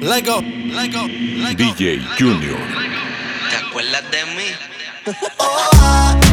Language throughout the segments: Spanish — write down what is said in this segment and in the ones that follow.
Lego, Lego, Lego. DJ Junior. ¿Te acuerdas de mí?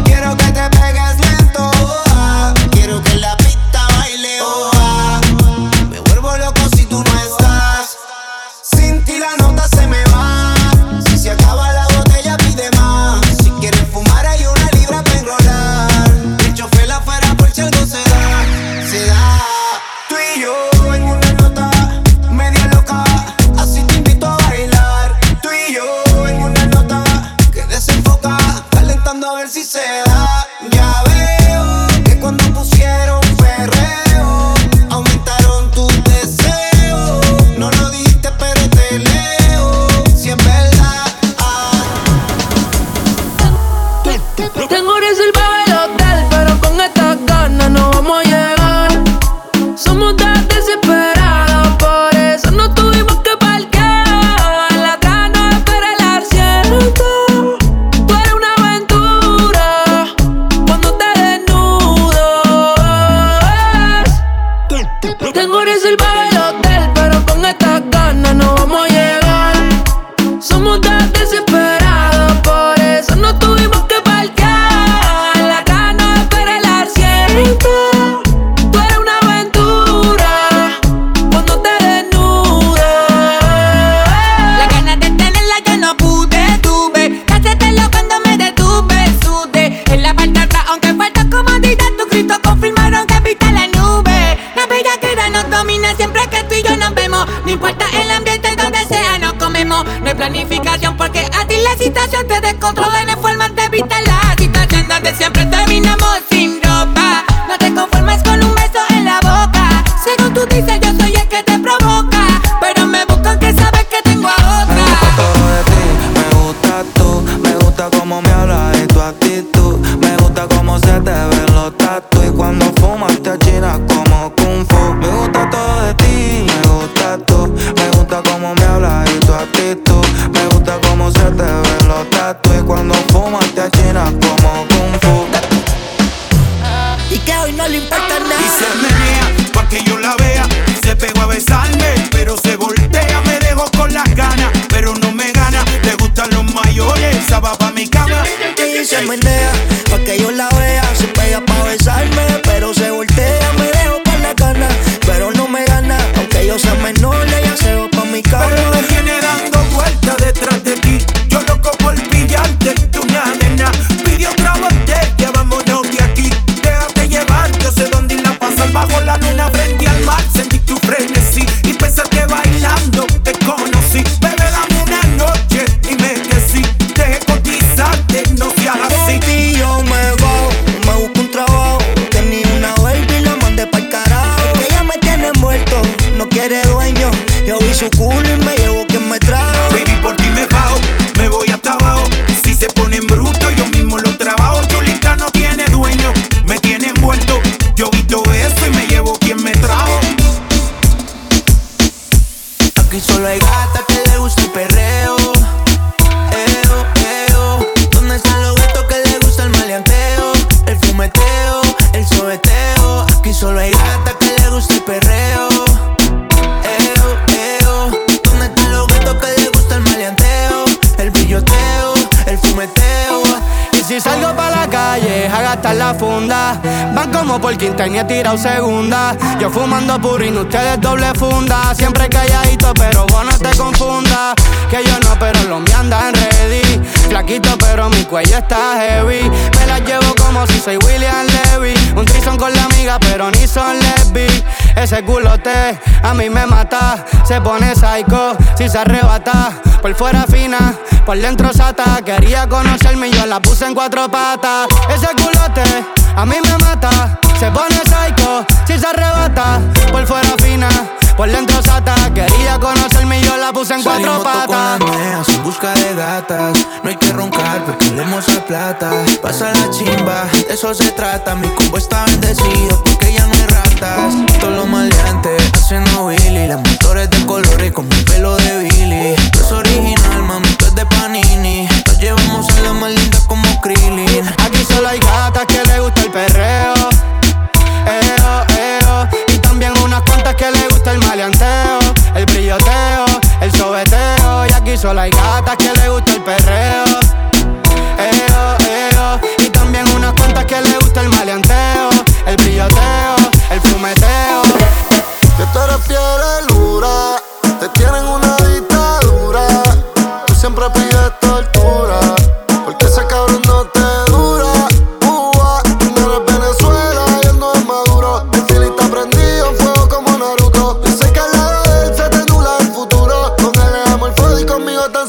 I go fumando purin, ustedes doble funda. Siempre calladito, pero vos no te confundas. Que yo no, pero los me andan ready. Flaquito, pero mi cuello está heavy. Me la llevo como si soy William Levy. Un trison con la amiga, pero ni son lesbi. Ese culote a mí me mata. Se pone psycho si se arrebata. Por fuera fina, por dentro sata. Quería conocerme y yo la puse en cuatro patas. Ese culote a mí me mata. Se pone psycho si se arrebata, por fuera fina, por dentro sata. Quería conocerme y yo la puse en cuatro patas. En busca de gatas, no hay que roncar porque olemos a plata. Pasa la chimba, de eso se trata. Mi combo está bendecido porque ya no hay ratas. Todos los maleantes haciendo Billy, las motores de colores con mi pelo de Billy. No es original, mami, tú es de Panini. Nos llevamos a la más linda como Krillin. Aquí solo hay gatas que le gusta el perreo. Solo hay gatas que le gusta el perreo. Eo, eo. Y también unas cuantas que le gusta el maleanteo, el brilloteo, el fumeteo. Yo te refiero a lura, te tienen una dictadura. Tú siempre pides todo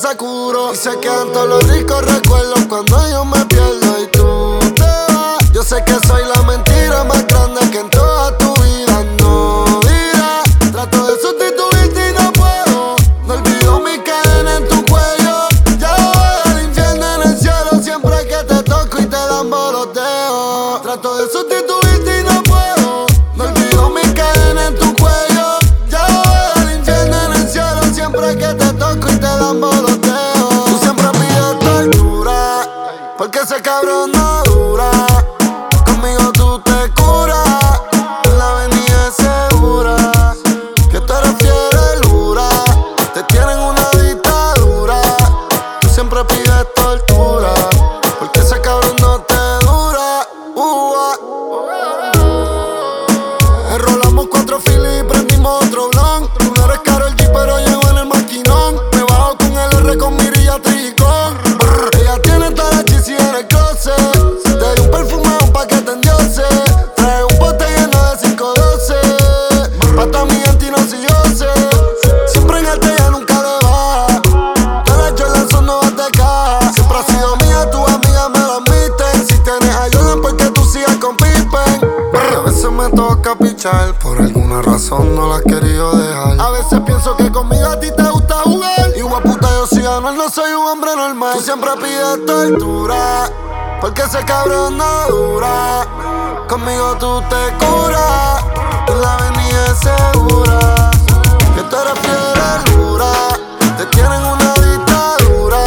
Sakuro Y se quedan todos los ricos recuerdos cuando yo me pierdo. Y tú te vas Yo sé que soy la mentira más grande no soy un hombre normal. Tú siempre pides tortura, porque ese cabrón no dura. Conmigo tú te curas, en la avenida es segura. Que tú eres fiel dura, te tienen una dictadura.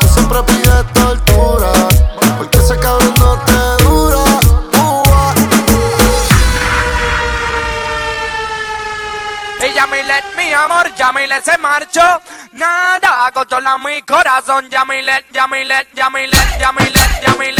Tú siempre pides tortura, porque ese cabrón no te dura. Ua. Y Yamilet, mi amor, Yamilet se marchó. Controla mi corazón. Yamilet, Yamilet, Yamilet, Yamilet, Yamilet,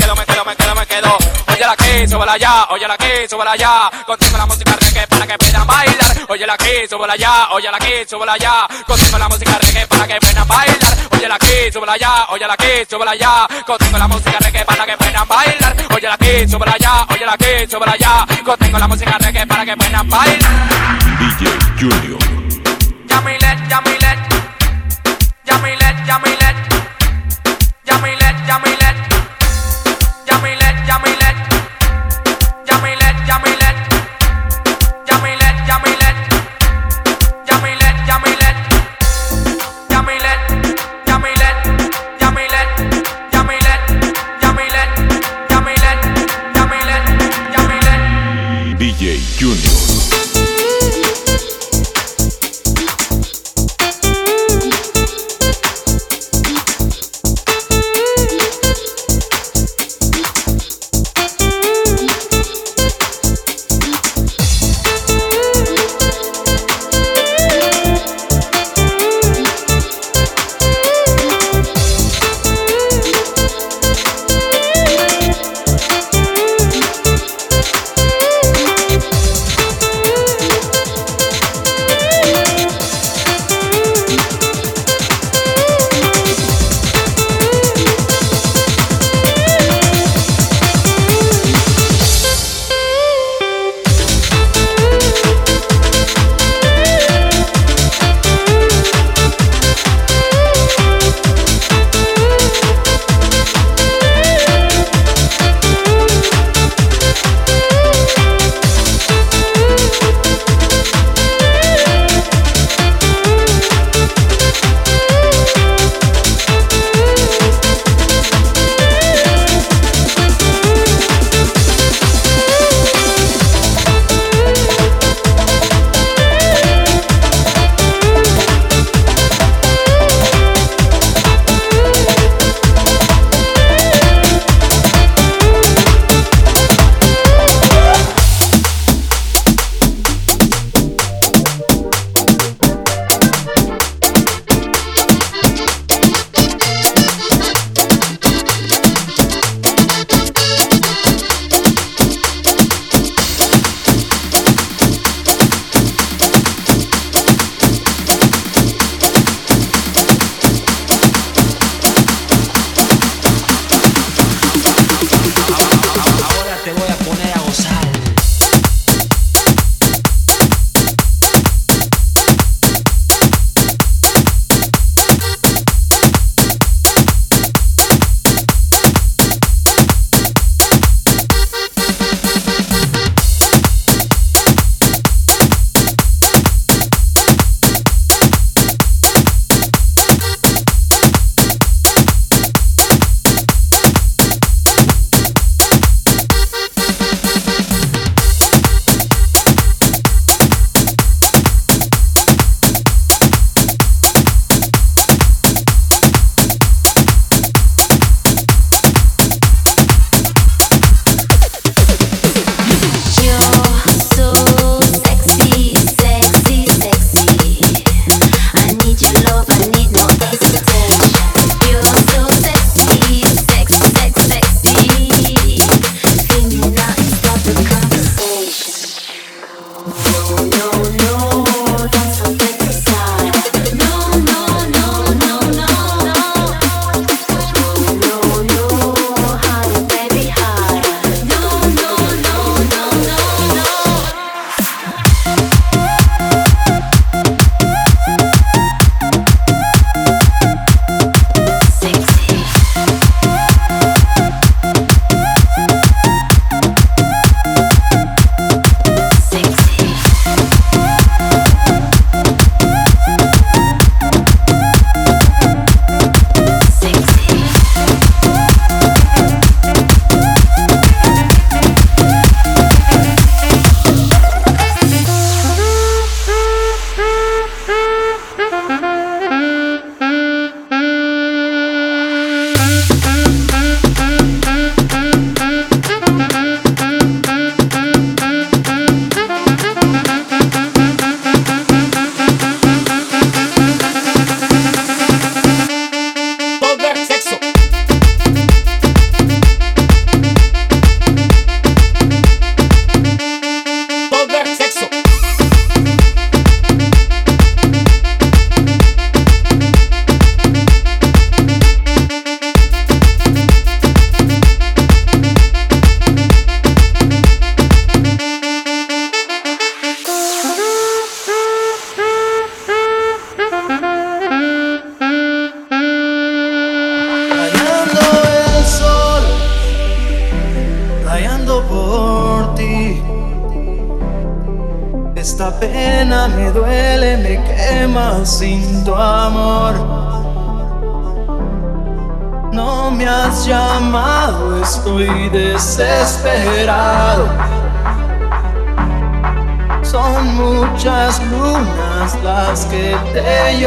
aquí, súbala allá, óyala aquí, súbala allá. Contigo la música reggae para que puedan bailar. Óyala aquí, súbala allá, óyala aquí, súbala allá. Contigo la música reggae para que puedan bailar. Óyala aquí, súbala allá, óyala aquí, súbala allá. Contigo la música reggae para que puedan bailar. Óyala aquí, súbala allá, óyala aquí, súbala allá. Contigo la música reggae para que puedan bailar. DJ Junior. Música muchas lunas las que te he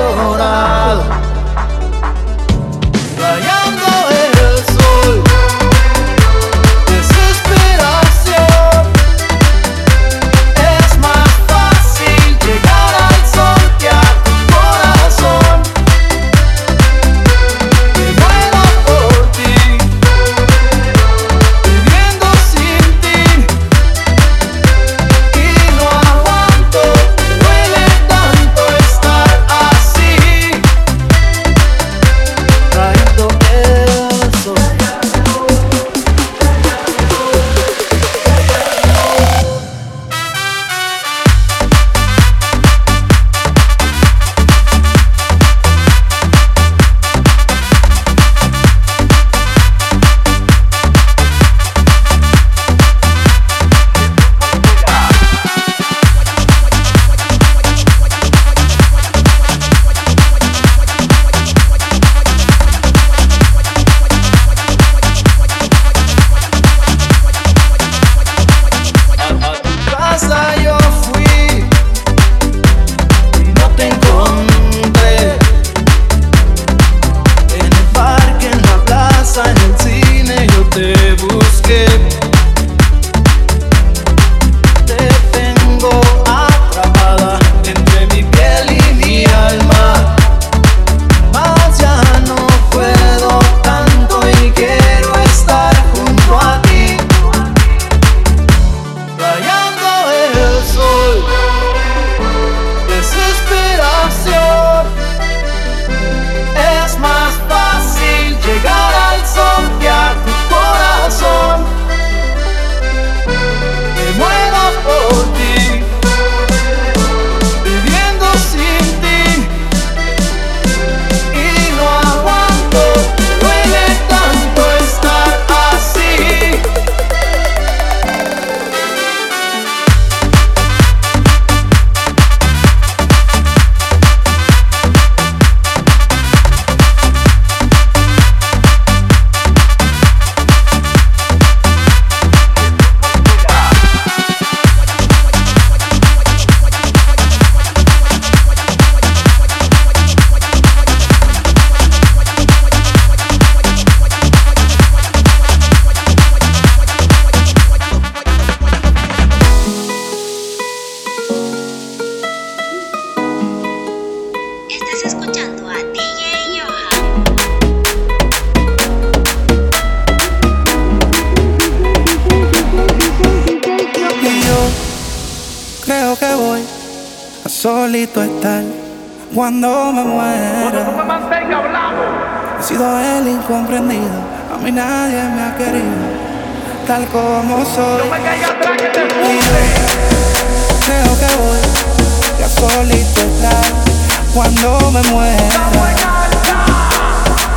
cuando me muera.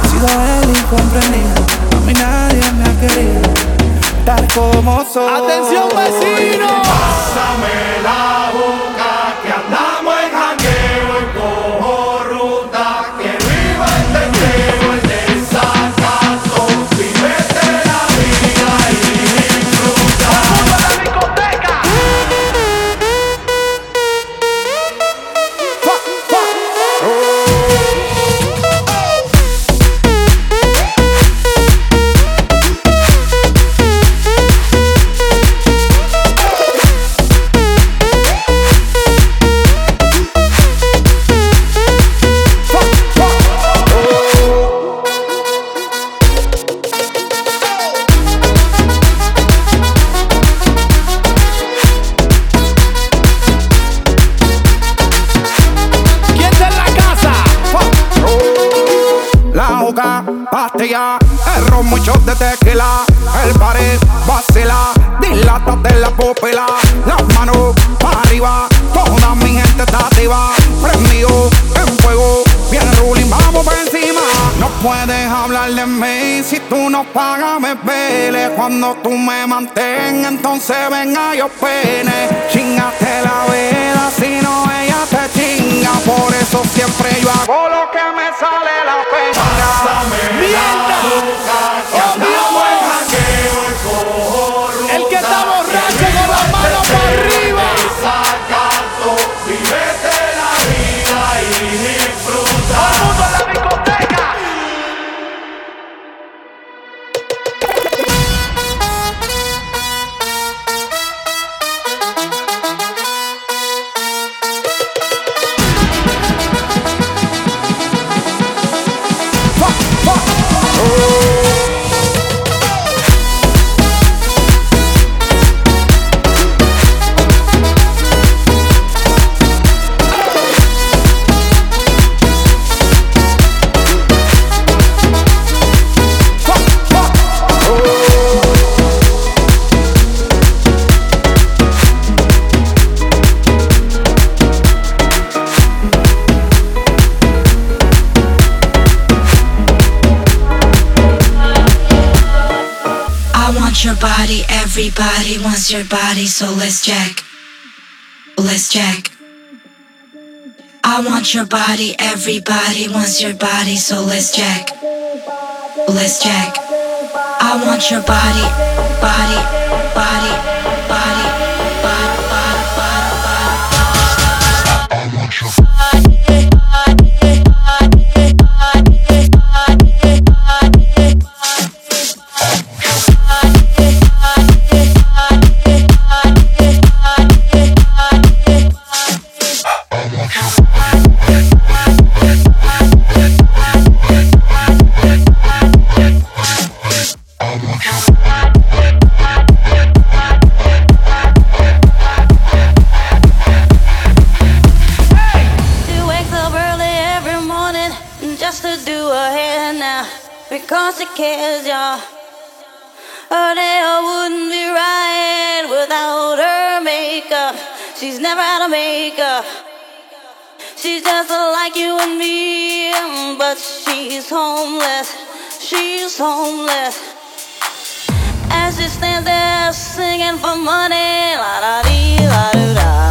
He sido el incomprendido, a mí nadie me ha querido. Tal como soy. ¡Atención, vecino! Pásame la boca. las manos para arriba, toda mi gente está activa, prendido en fuego, viene ruling, vamos para encima. No puedes hablar de mí si tú no pagas me pele. Cuando tú me mantengas, entonces venga yo pene. Chingate la vela, si no ella te chinga. Por eso siempre yo hago lo que me sale la pena. Pásame La boca, everybody wants your body, so let's jack. Let's jack. I want your body, everybody wants your body, so let's jack. Let's jack. I want your body, body, body, body, body, because she cares, y'all. Oh, her nail wouldn't be right without her makeup. She's never out of makeup. She's just like you and me, but she's homeless. She's homeless. As she stands there singing for money, la da dee, la da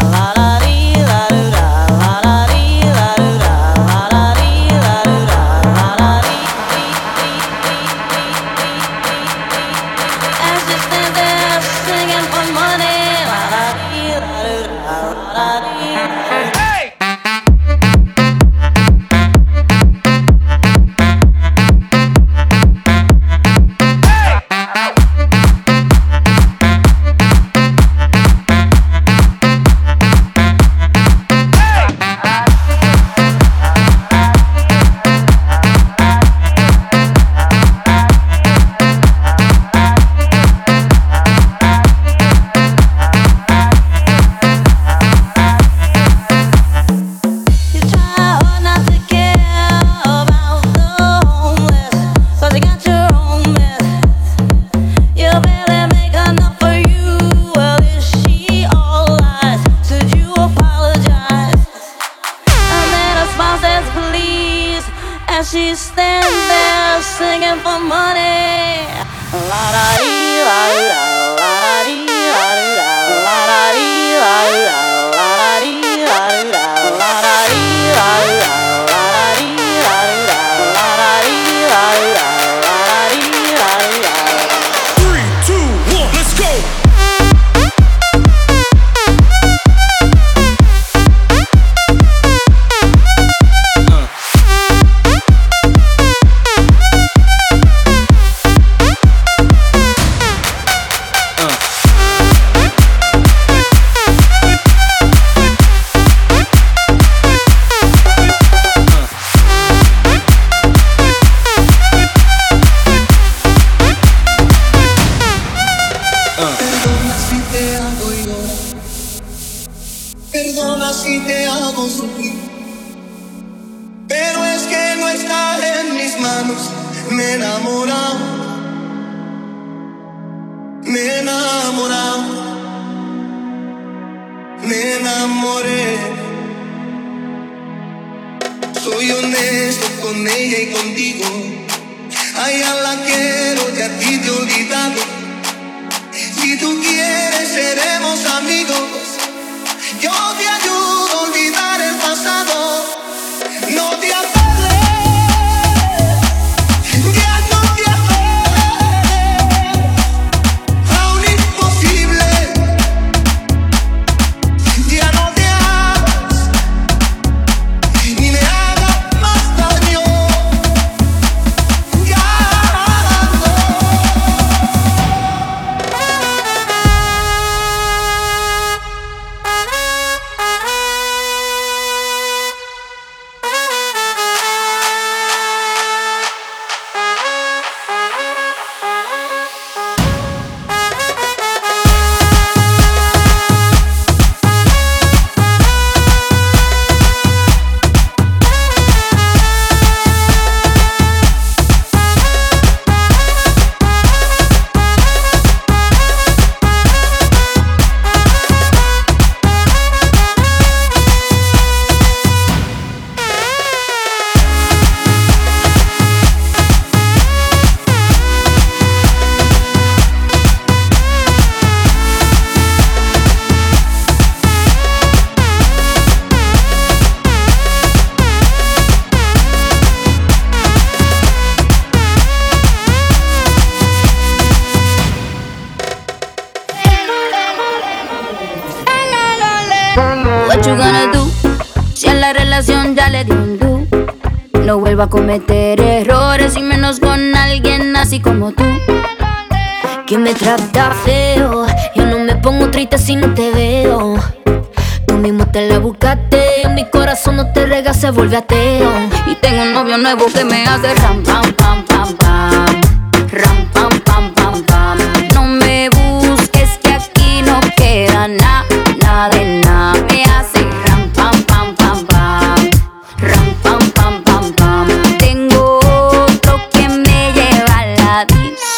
you gonna do? Si a la relación ya le di un do. No vuelvo a cometer errores y menos con alguien así como tú. Que me trata feo. Yo no me pongo triste si no te veo. Tú mismo te la buscaste. Mi corazón no te rega, se vuelve ateo. Y tengo un novio nuevo que me hace ram, pam, pam, pam, pam. Ram, pam, pam, pam, pam. No me busques que aquí no queda nada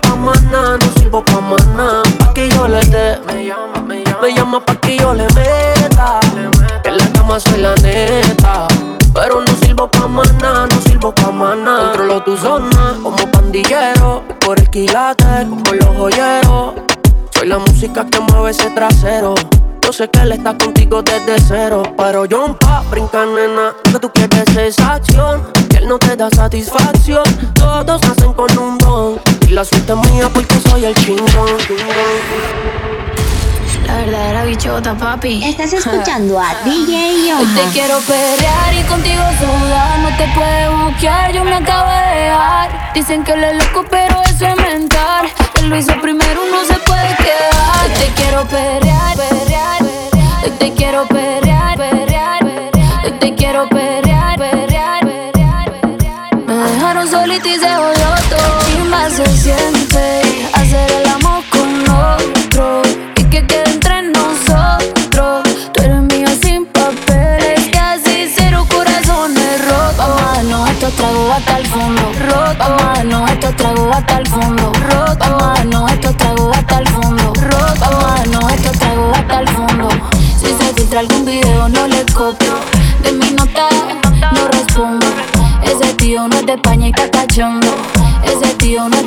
pa' nada, no sirvo pa' nada. Pa' que yo le dé. Me llama, me llama. Me llama pa' que yo le meta. Que la cama soy la neta. Pero no sirvo pa' nada, no sirvo pa' nada. Controlo tu zona como pandillero. Por el quilate, como los joyeros. Soy la música que mueve ese trasero. Yo sé que él está contigo desde cero. Pero yo pa' brincar, nena. Que tú quieres esa acción. Que él no te da satisfacción. Todos nacen con un don. Y la suerte es mía porque soy el chingón. La verdadera bichota, papi. Estás escuchando a DJ Hoy te quiero perrear y contigo sudar. No te puedes buquear, yo me acabo de dejar. Dicen que él es loco, pero eso es mental. Él lo hizo primero, no se puede quedar. Te quiero perrear, perrear, perrear. Hoy te quiero perrear, perrear, perrear. Hoy te quiero perrear. Me dejaron solita y se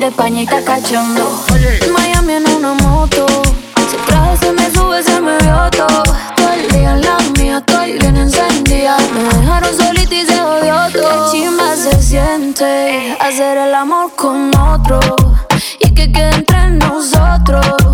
España y cachando. Miami en una moto. Su traje se me sube, se me roto. Todo el día en la mía, estoy bien encendida. Me dejaron solita y se jodió todo. Qué chimba se siente hacer el amor con otro. Y que quede entre nosotros.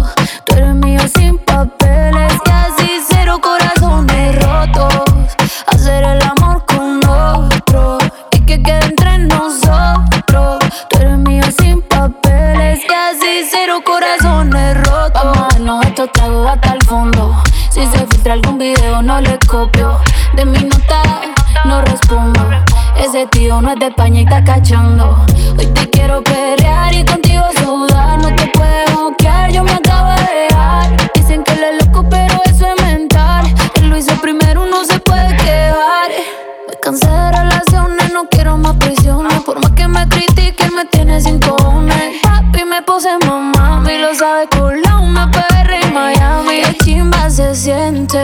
Tragos hasta el fondo. Si se filtra algún video, no le copio. De mi nota no respondo. Ese tío no es de España y está cachando. Hoy te quiero pelear y contigo sudar. No te puedes bloquear, yo me acabo de dejar. Dicen que él es loco, pero eso es mental. Él lo hizo primero, no se puede quedar. Me cansé de relaciones, no quiero más prisiones. Por más que me critiquen, me tiene sin cojones. Papi, me puse mamá, y lo sabe una PR en Miami. Qué chimba se siente.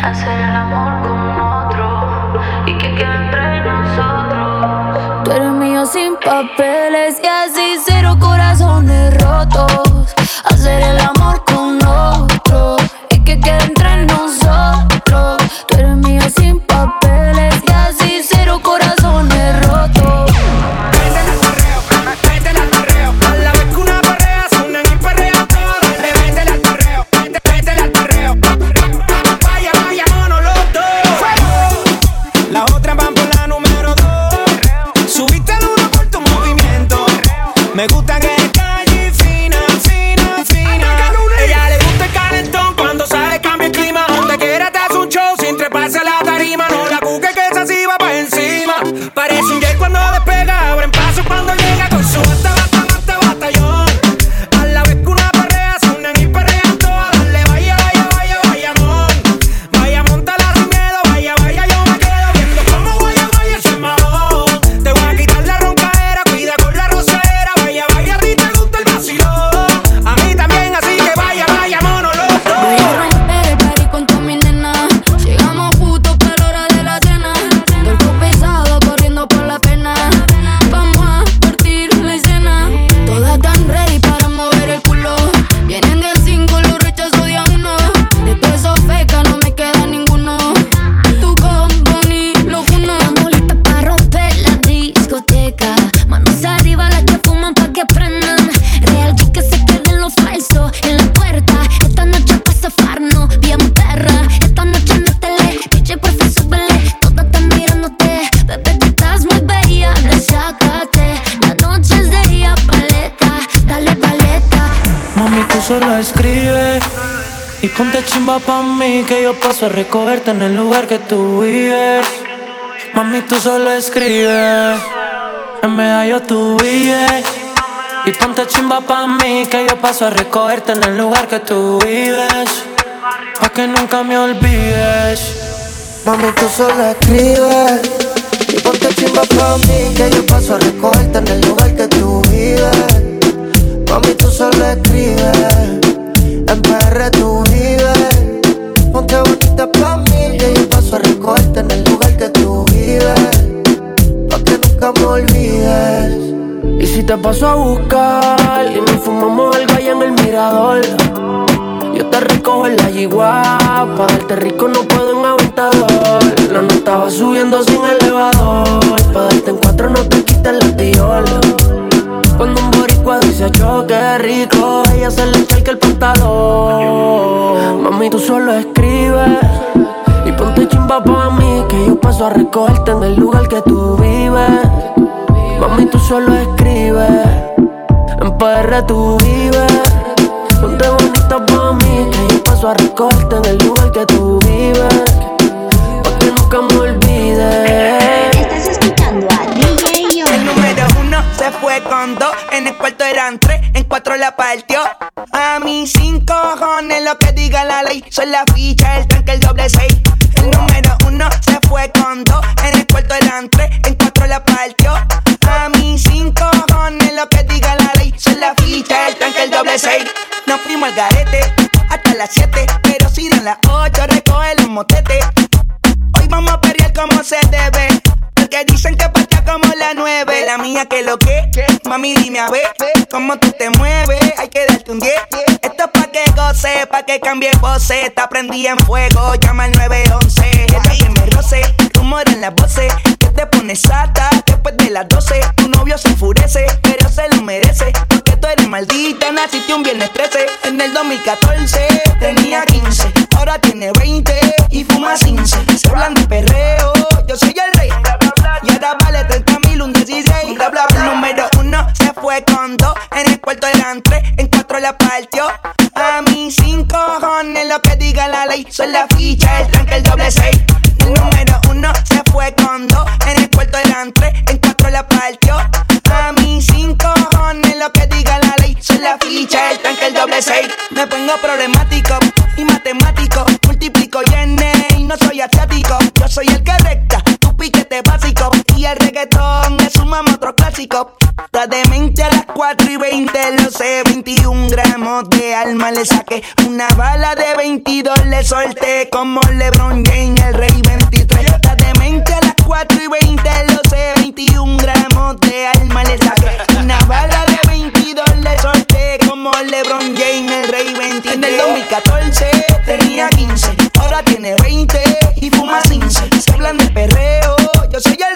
Hacer el amor con otro y que quede entre nosotros. Tú eres mío sin papeles y así cero corazones rotos. Que yo paso a recogerte en el lugar que tú vives. Mami, tú solo escribes, en medallo tú vives. Y ponte chimba pa' mí que yo paso a recogerte en el lugar que tú vives. Pa' que nunca me olvides. Mami, tú solo escribes Y ponte chimba pa' mí Que yo paso a recogerte en el lugar que tú vives Mami, tú solo escribes En PR tú te paso a buscar y nos fumamos algo allá en el mirador. Yo te recojo en la yigua, pa' darte rico no puedo en aventador. La nota va subiendo sin elevador, pa' darte en cuatro no te quites la tiola. Cuando un boricua dice yo qué rico, ella se le echa el pantalón. Mami, tú solo escribes y ponte chimba pa' mí, que yo paso a recogerte en el lugar que tú vives. Mami, tú solo escribes, en PR tú vives. Ponte bonita pa' mí, que yo paso a recogerte en el lugar que tú vives. Pa' que nunca me olvides. Estás escuchando a DJ Yo. El número uno se fue con dos, en el cuarto eran tres, en cuatro la partió. A mí cinco cojones lo que diga la ley, son la ficha, el tanque, el doble seis. El número uno se fue con dos, en el cuarto eran tres, en hasta las siete, pero si dan las ocho recoge los motetes. Hoy vamos a perrear como se debe. Porque dicen que patea como la nueve. La mía que lo que. Mami, dime a ver cómo tú te mueves. Hay que darte un 10. Esto es pa' que goce, pa' que cambie voces. Está prendida en fuego, llama al 911. Ella que me roce, rumor en las voces. Te pones sata, Después de las 12, tu novio se enfurece, pero se lo merece. Porque tú eres maldita, naciste un viernes 13. En el 2014 tenía 15, ahora tiene 20 y fuma 15. Se hablan de perreo, yo soy el rey. Y ahora vale 30 mil, un 16. Bla, bla, bla. El número uno se fue con dos, en el cuarto eran tres, en cuatro la partió. A mí cinco cojones lo que diga la ley, son la ficha, el tranque, el doble seis. El número uno se fue con dos, en el cuarto eran tres, en cuatro la partió. A mí cinco cojones lo que diga la ley, son la ficha, el tranque, el doble seis. Me pongo problemático y matemático, multiplico y N y no soy asiático. Yo soy el que recta, tu piquete básico y el reggaetón es un otro clásico. La demente a las 4 y 20, lo sé, 21 gramos de alma le saqué. Una bala de 22 le solté como LeBron James, el rey 23. La demente a 4 y 20, lo sé, 21 gramos de alma le saqué. Una bala de 22 le solté como LeBron James, el rey 23. En el 2014 tenía 15, ahora tiene 20 y fuma 15. Se hablan de perreo, yo soy el